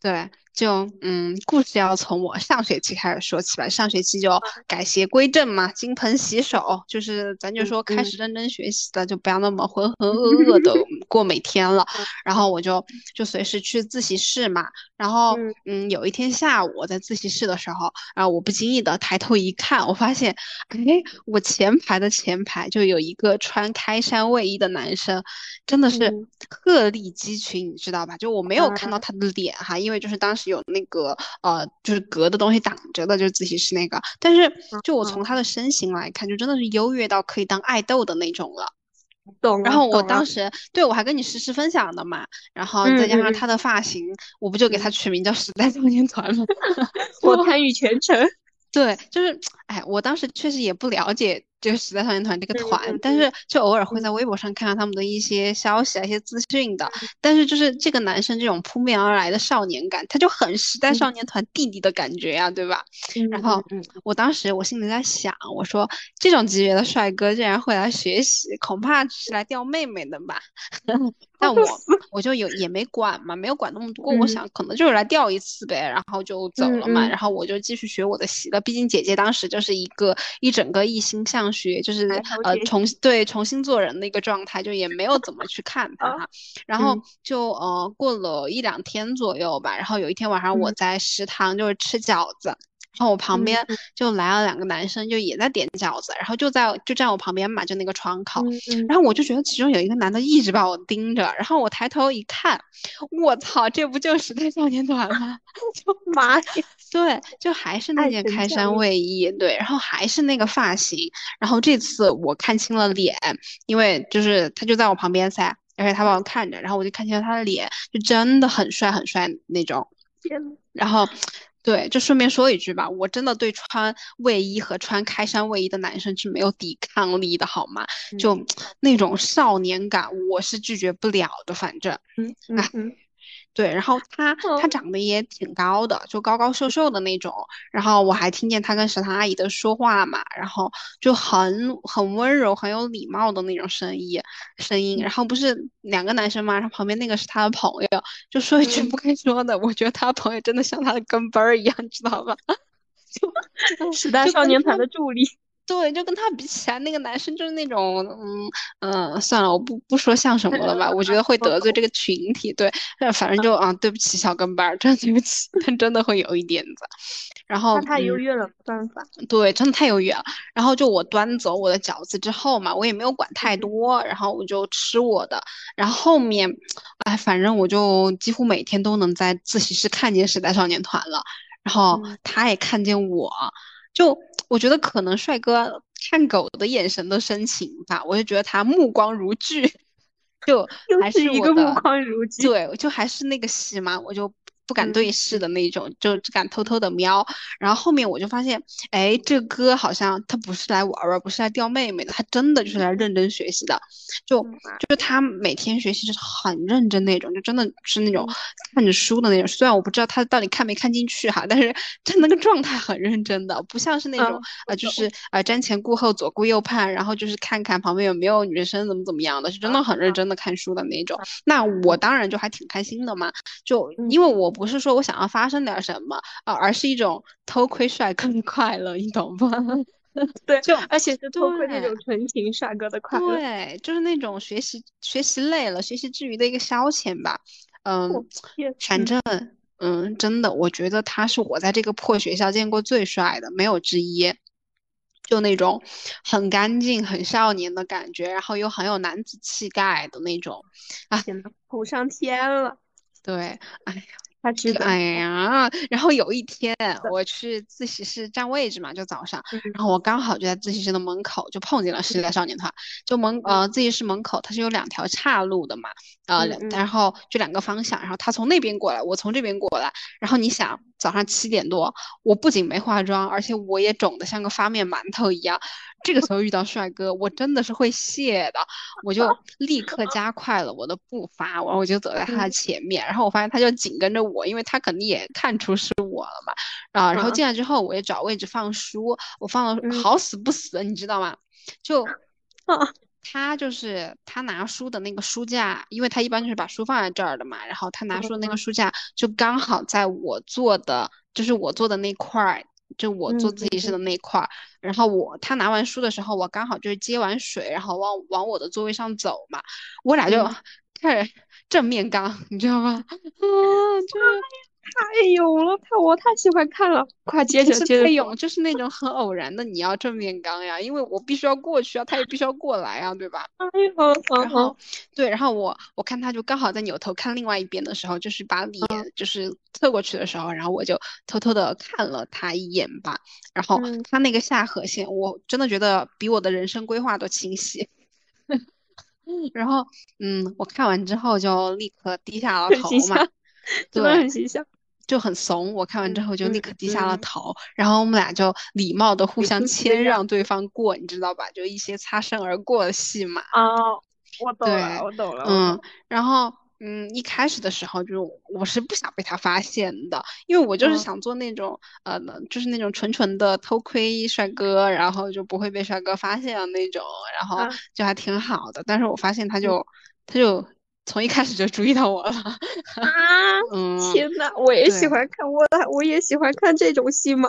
对。就嗯，故事要从我上学期开始说起吧。上学期就改邪归正嘛，金盆洗手，就是咱就说开始认真学习了，就不要那么浑浑噩 噩的过每天了。然后我就就随时去自习室嘛。然后嗯，有一天下午我在自习室的时候，然后我不经意的抬头一看，我发现，哎，我前排的前排就有一个穿开衫卫衣的男生，真的是鹤立鸡群，你知道吧？就我没有看到他的脸哈，因为就是当时。有那个呃，就是隔的东西挡着的，就是自习室那个。但是就我从他的身形来看，就真的是优越到可以当爱豆的那种了。懂。然后我当时对我还跟你实时分享的嘛，然后再加上他的发型，我不就给他取名叫时代少年团吗？我参与全程。对，就是哎，我当时确实也不了解。这个时代少年团这个团，但是就偶尔会在微博上看到他们的一些消息啊、一些资讯的。但是就是这个男生这种扑面而来的少年感，他就很时代少年团弟弟的感觉呀，对吧？然后我当时我心里在想，我说这种级别的帅哥竟然会来学习，恐怕是来钓妹妹的吧？但我我就有也没管嘛，没有管那么多。我想可能就是来钓一次呗，然后就走了嘛。然后我就继续学我的习了。毕竟姐姐当时就是一个一整个一心向。学就是呃重对重新做人的一个状态，就也没有怎么去看他哈。然后就呃过了一两天左右吧，然后有一天晚上我在食堂就是吃饺子，然后我旁边就来了两个男生，就也在点饺子，然后就在就站我旁边嘛，就那个窗口。然后我就觉得其中有一个男的一直把我盯着，然后我抬头一看，我操，这不就是时代少年团吗？就 妈呀！对，就还是那件开衫卫衣，对，然后还是那个发型，然后这次我看清了脸，因为就是他就在我旁边噻，而且他把我看着，然后我就看清了他的脸，就真的很帅很帅那种。然后。对，就顺便说一句吧，我真的对穿卫衣和穿开衫卫衣的男生是没有抵抗力的，好吗？就那种少年感，我是拒绝不了的，反正，嗯嗯嗯。对，然后他他长得也挺高的，就高高瘦瘦的那种。然后我还听见他跟食堂阿姨的说话嘛，然后就很很温柔、很有礼貌的那种声音声音。然后不是两个男生嘛，然后旁边那个是他的朋友，就说一句不该说的。我觉得他朋友真的像他的跟班儿一样，知道吧？就时代少年团的助力。对，就跟他比起来，那个男生就是那种，嗯嗯，算了，我不不说像什么了吧，我觉得会得罪这个群体。对，反正就啊，对不起，小跟班儿，真的对不起，他真的会有一点子。然后他太优越了，没办法。对，真的太优越了。然后就我端走我的饺子之后嘛，我也没有管太多，然后我就吃我的。然后后面，哎，反正我就几乎每天都能在自习室看见时代少年团了，然后他也看见我。就我觉得可能帅哥看狗的眼神都深情吧，我就觉得他目光如炬，就还是一个目光如炬，对，就还是那个戏嘛，我就。不敢对视的那种，就只敢偷偷的瞄。然后后面我就发现，哎，这哥好像他不是来玩玩，不是来钓妹妹的，他真的就是来认真学习的。就就是他每天学习就是很认真那种，就真的是那种看着书的那种。虽然我不知道他到底看没看进去哈，但是他那个状态很认真的，不像是那种呃，就是呃瞻前顾后左顾右盼，然后就是看看旁边有没有女生怎么怎么样的，是真的很认真的看书的那种。那我当然就还挺开心的嘛，就因为我。不是说我想要发生点什么啊，而是一种偷窥帅哥的快乐，你懂吗？对，就而且是偷窥那种纯情帅哥的快乐。对，就是那种学习学习累了，学习之余的一个消遣吧。嗯，反正嗯，真的，我觉得他是我在这个破学校见过最帅的，没有之一。就那种很干净、很少年的感觉，然后又很有男子气概的那种。啊，天呐，捧上天了。对，哎呀。他知道，哎呀，然后有一天我去自习室占位置嘛，就早上，然后我刚好就在自习室的门口，就碰见了时代少年团。就门呃自习室门口它是有两条岔路的嘛，呃，然后就两个方向，然后他从那边过来，我从这边过来。然后你想，早上七点多，我不仅没化妆，而且我也肿得像个发面馒头一样。这个时候遇到帅哥，我真的是会谢的，我就立刻加快了我的步伐，然后我就走在他的前面，然后我发现他就紧跟着我，因为他肯定也看出是我了嘛，啊，然后进来之后我也找位置放书，我放了好死不死，你知道吗？就，他就是他拿书的那个书架，因为他一般就是把书放在这儿的嘛，然后他拿书的那个书架就刚好在我坐的，就是我坐的那块儿。就我做自习室的那一块儿，然后我他拿完书的时候，我刚好就是接完水，然后往往我的座位上走嘛，我俩就开始正面刚，你知道吗？啊，就。太勇了，太我太喜欢看了。快接着 接着。太勇就是那种很偶然的，你要正面刚呀，因为我必须要过去啊，他也必须要过来啊，对吧？哎呦，然后对，然后我我看他就刚好在扭头看另外一边的时候，就是把脸就是侧过去的时候，然后我就偷偷的看了他一眼吧。然后他那个下颌线，我真的觉得比我的人生规划都清晰。然后嗯，我看完之后就立刻低下了头嘛，真的很形象。就很怂，我看完之后就立刻低下了头，然后我们俩就礼貌的互相谦 让对方过，你知道吧？就一些擦身而过的戏嘛。哦，我懂了，我懂了。嗯，然后嗯，一开始的时候就我是不想被他发现的，因为我就是想做那种呃，就是那种纯纯的偷窥帅哥，然后就不会被帅哥发现的那种，然后就还挺好的。但是我发现他就他就。从一开始就注意到我了啊！天呐，我也喜欢看我，我也喜欢看这种戏码。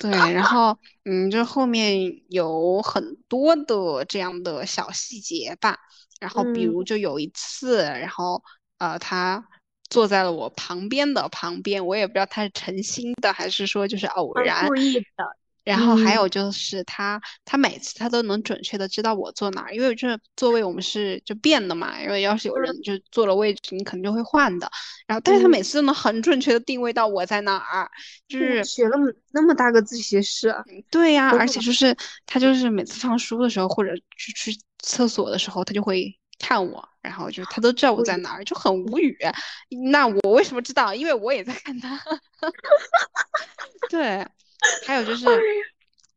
对，然后嗯，就后面有很多的这样的小细节吧。然后比如就有一次，然后呃，他坐在了我旁边的旁边，我也不知道他是诚心的还是说就是偶然故意的。然后还有就是他，他每次他都能准确的知道我坐哪儿，因为这座位我们是就变的嘛，因为要是有人就坐了位置，你肯定会换的。然后，但是他每次都能很准确的定位到我在哪儿，就是学了那么大个自习室。对呀，而且就是他就是每次放书的时候或者去去厕所的时候，他就会看我，然后就他都知道我在哪儿，就很无语。那我为什么知道？因为我也在看他。对，还有就是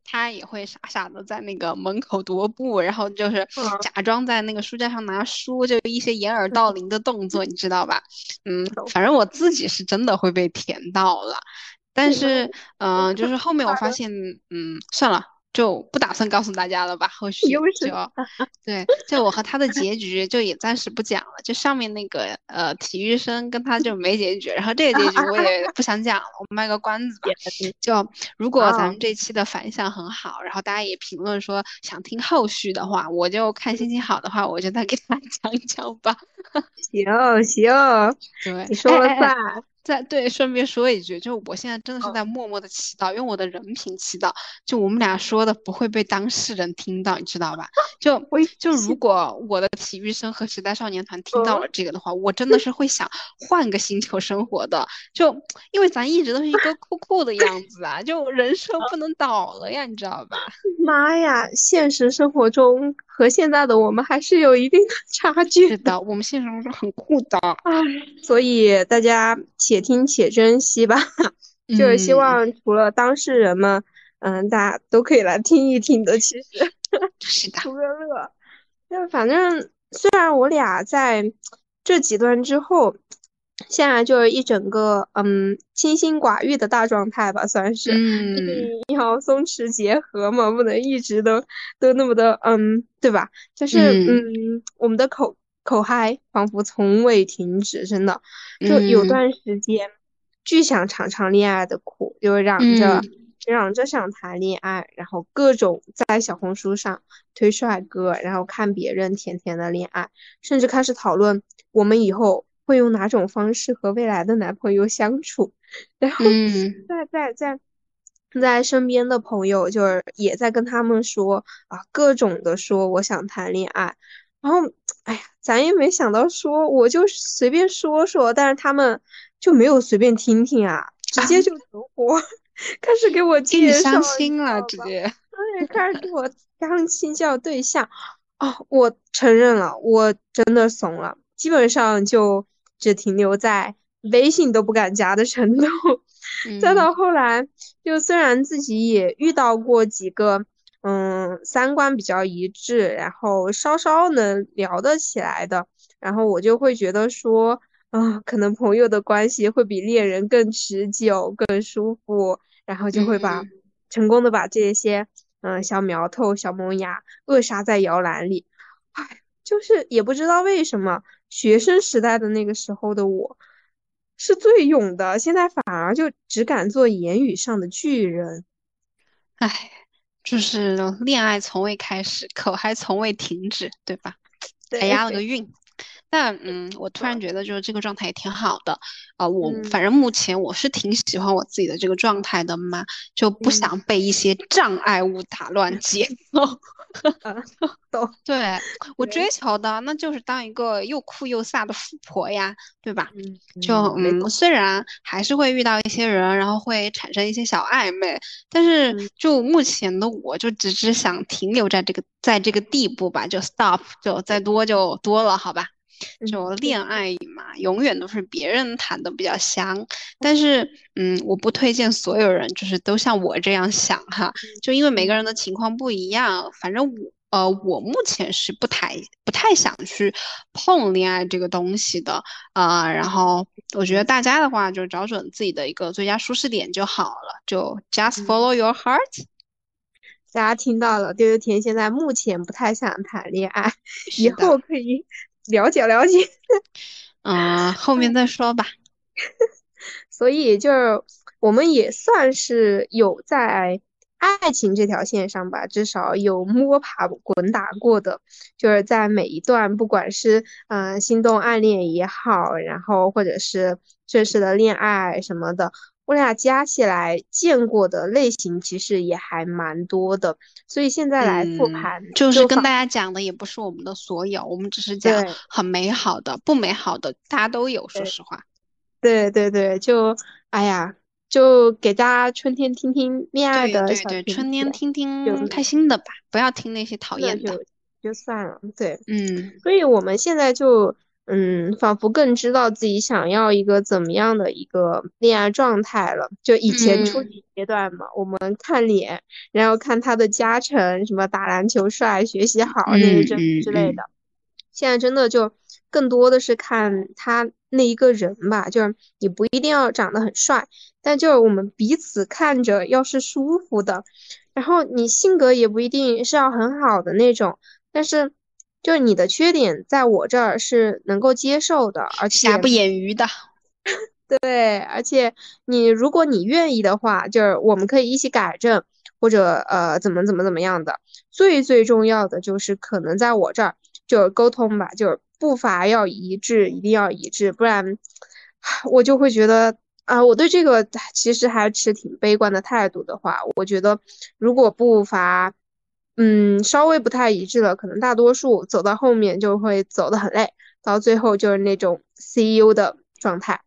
他也会傻傻的在那个门口踱步，然后就是假装在那个书架上拿书，就一些掩耳盗铃的动作，你知道吧？嗯，反正我自己是真的会被甜到了。但是，嗯，就是后面我发现，嗯，算了。就不打算告诉大家了吧，后续就 对，就我和他的结局就也暂时不讲了。就上面那个呃体育生跟他就没结局，然后这个结局我也不想讲了，我卖个关子吧。就如果咱们这期的反响很好，然后大家也评论说想听后续的话，我就看心情好的话，我就再给大家讲讲吧。行 行，对，你说了算。在对，顺便说一句，就我现在真的是在默默的祈祷，用我的人品祈祷，就我们俩说的不会被当事人听到，你知道吧？就就如果我的体育生和时代少年团听到了这个的话，我真的是会想换个星球生活的，就因为咱一直都是一个酷酷的样子啊，就人设不能倒了呀，你知道吧？妈呀，现实生活中。和现在的我们还是有一定的 差距的，我们现实中是很酷的，唉，所以大家且听且珍惜吧。就是希望除了当事人们，嗯，大家都可以来听一听的。其实 是的，图个乐。就反正虽然我俩在这几段之后。现在就是一整个嗯清心寡欲的大状态吧，算是，嗯，要松弛结合嘛，不能一直都都那么的嗯，对吧？就是嗯，我们的口口嗨仿佛从未停止，真的，就有段时间巨想尝尝恋爱的苦，就嚷着嚷着想谈恋爱，然后各种在小红书上推帅哥，然后看别人甜甜的恋爱，甚至开始讨论我们以后。会用哪种方式和未来的男朋友相处？然后在在在在身边的朋友就是也在跟他们说啊，各种的说我想谈恋爱。然后哎呀，咱也没想到说我就随便说说，但是他们就没有随便听听啊，直接就 走火，开始给我介绍相亲了，直接对，开始给我相亲叫对象。哦，我承认了，我真的怂了，基本上就。只停留在微信都不敢加的程度，再到后来，就虽然自己也遇到过几个，嗯，三观比较一致，然后稍稍能聊得起来的，然后我就会觉得说，啊，可能朋友的关系会比恋人更持久、更舒服，然后就会把成功的把这些，嗯，小苗头、小萌芽扼杀在摇篮里，唉，就是也不知道为什么。学生时代的那个时候的我，是最勇的，现在反而就只敢做言语上的巨人。唉，就是恋爱从未开始，口还从未停止，对吧？还押了个韵。但嗯，我突然觉得就是这个状态也挺好的。啊，我反正目前我是挺喜欢我自己的这个状态的嘛，就不想被一些障碍物打乱 节奏。都 对我追求的那就是当一个又酷又飒的富婆呀，对吧？就嗯，虽然还是会遇到一些人，然后会产生一些小暧昧，但是就目前的我就只是想停留在这个在这个地步吧，就 stop，就再多就多了，好吧？就恋。爱嘛，永远都是别人谈的比较香，但是嗯，我不推荐所有人就是都像我这样想哈，就因为每个人的情况不一样，反正我呃，我目前是不太不太想去碰恋爱这个东西的啊，然后我觉得大家的话就找准自己的一个最佳舒适点就好了，就 just follow your heart。大家听到了，丢丢甜现在目前不太想谈恋爱，以后可以。了解了解，嗯，后面再说吧。所以就是我们也算是有在爱情这条线上吧，至少有摸爬滚打过的，就是在每一段，不管是嗯心动暗恋也好，然后或者是正式的恋爱什么的。我俩加起来见过的类型其实也还蛮多的，所以现在来复盘，就是跟大家讲的也不是我们的所有，我们只是讲很美好的，不美好的大家都有。说实话，对对对，就哎呀，就给大家春天听听恋爱的对对对，春天听听开心的吧，不要听那些讨厌的。就算了。对，嗯，所以我们现在就。嗯，仿佛更知道自己想要一个怎么样的一个恋爱状态了。就以前初级阶段嘛，我们看脸，然后看他的加成，什么打篮球帅、学习好那些之之类的。现在真的就更多的是看他那一个人吧，就是你不一定要长得很帅，但就是我们彼此看着要是舒服的，然后你性格也不一定是要很好的那种，但是。就是你的缺点在我这儿是能够接受的，而且瑕不掩瑜的。对，而且你如果你愿意的话，就是我们可以一起改正，或者呃怎么怎么怎么样的。最最重要的就是可能在我这儿就是沟通吧，就是步伐要一致，一定要一致，不然我就会觉得啊，我对这个其实还持挺悲观的态度的话，我觉得如果步伐。嗯，稍微不太一致了，可能大多数走到后面就会走得很累，到最后就是那种 CEO 的状态。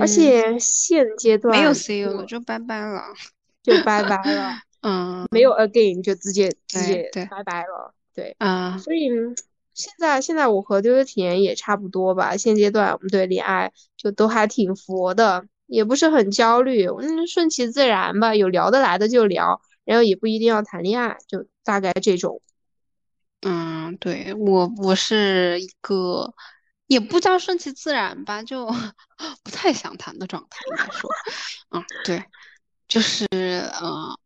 而且现阶段没有 CEO 了，就拜拜了，就拜拜了。嗯，没有 again 就直接直接拜拜了。对，啊，所以现在现在我和丢丢体验也差不多吧。现阶段我们对恋爱就都还挺佛的，也不是很焦虑，嗯，顺其自然吧，有聊得来的就聊。然后也不一定要谈恋爱，就大概这种。嗯，对我我是一个，也不叫顺其自然吧，就 不太想谈的状态，应该说。嗯，对，就是呃，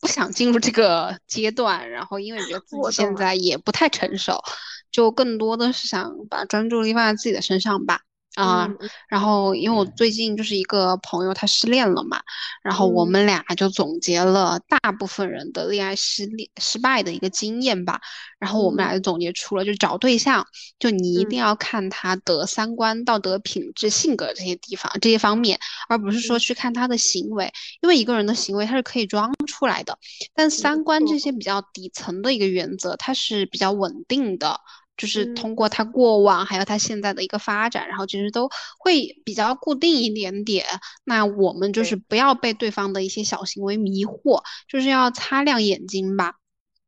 不想进入这个阶段，然后因为觉得自己现在也不太成熟，就更多的是想把专注力放在自己的身上吧。啊，然后因为我最近就是一个朋友，他失恋了嘛，然后我们俩就总结了大部分人的恋爱失恋失败的一个经验吧，然后我们俩就总结出了，就找对象，就你一定要看他的三观、道德品质、性格这些地方这些方面，而不是说去看他的行为，因为一个人的行为他是可以装出来的，但三观这些比较底层的一个原则，它是比较稳定的。就是通过他过往，还有他现在的一个发展，然后其实都会比较固定一点点。那我们就是不要被对方的一些小行为迷惑，就是要擦亮眼睛吧。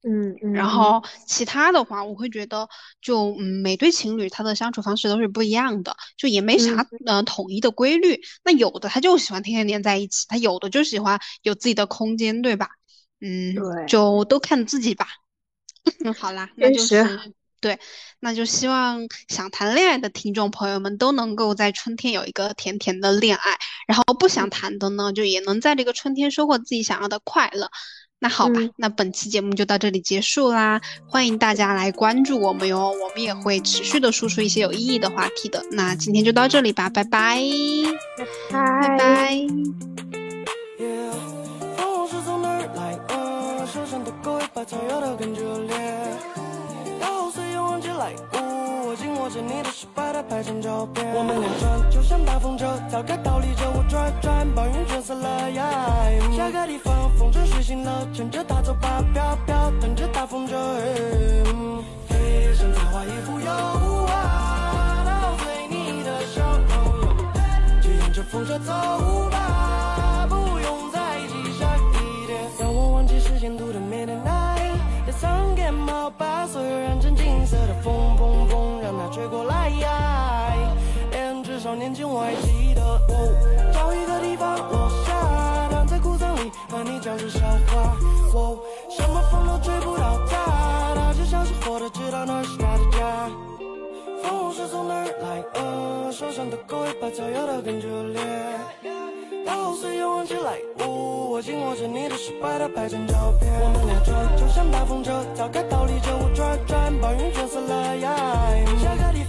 嗯嗯。然后其他的话，我会觉得就嗯，每对情侣他的相处方式都是不一样的，就也没啥呃统一的规律。那有的他就喜欢天天黏在一起，他有的就喜欢有自己的空间，对吧？嗯，对，就都看自己吧。嗯，好啦，那就是。对，那就希望想谈恋爱的听众朋友们都能够在春天有一个甜甜的恋爱，然后不想谈的呢，就也能在这个春天收获自己想要的快乐。那好吧，那本期节目就到这里结束啦，欢迎大家来关注我们哟，我们也会持续的输出一些有意义的话题的。那今天就到这里吧，拜拜，拜拜。我紧握着你的手，把它拍成照片。我们两转就像大风车，早该倒立着我转转，把云卷散了呀。下个地方，风筝睡醒了，乘着它走吧，飘飘，等着大风筝。嘿，像在画一幅油画，陶醉你的笑容，就沿着风车走年前我还记得。找一个地方落下，躺在裤裆里和你讲着笑话。什么风都吹不到他，他就像是活的，知道那是他的家。风是从哪儿来？呃，手上的狗尾巴草摇得更热烈。到岁又忘起来，我紧握着你的手，把它拍成照片。我们俩转，就像大风车，早该倒立着我转转，把云卷散了呀。下个地，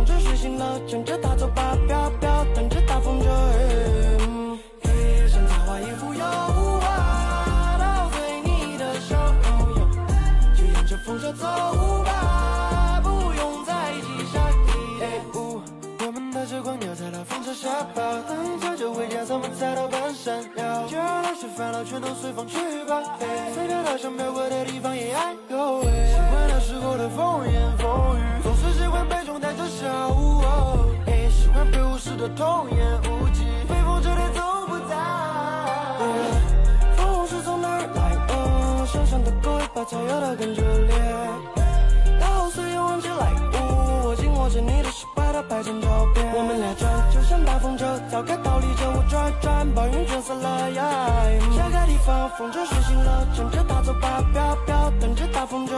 风筝睡醒了，牵着它走吧，飘飘，等着大风筝。嘿，像在画一幅油画，陶醉你的笑容，就沿着风车走吧，不用再挤下一点。我们的时光掉在了风车下跑要怎么才到半山腰就让那些烦恼全都随风去吧。随着稻想飘过的地方耶哎呦喂喜欢那时候的风言风语总是喜欢杯中带着笑喜欢被无视的童言无忌被风吹带走不在。风是从哪儿来呜手上的狗尾巴草摇的更剧烈。大后穗也晃起来呜我紧握着你的手把它拍成照片。我们俩转大风车，早该逃离这无转转，把云卷散了呀。下个地方，风筝睡醒了，乘着它走吧，飘飘，等着大风车。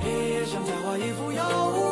黑夜像在画一幅妖。